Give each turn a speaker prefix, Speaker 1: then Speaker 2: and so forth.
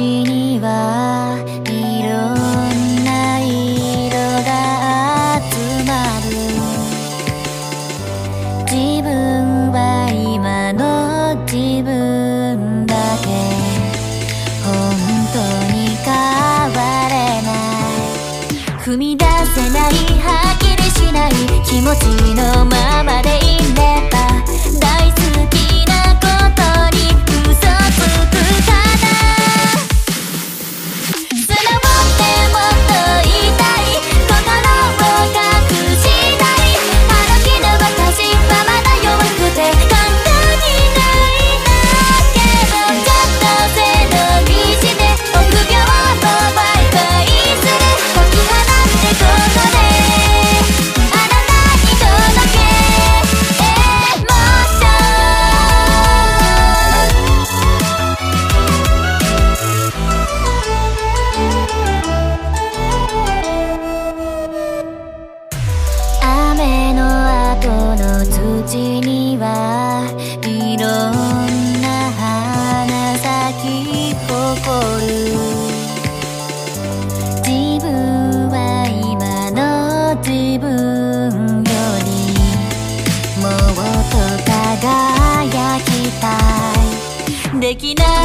Speaker 1: にはいろんな色が集まる自分は今の自分だけ本当に変われない踏み出せないはっきりしない気持ちのままでいれば大好きにはいろんな花咲き誇る自分は今の自分よりもっと輝きたいできない。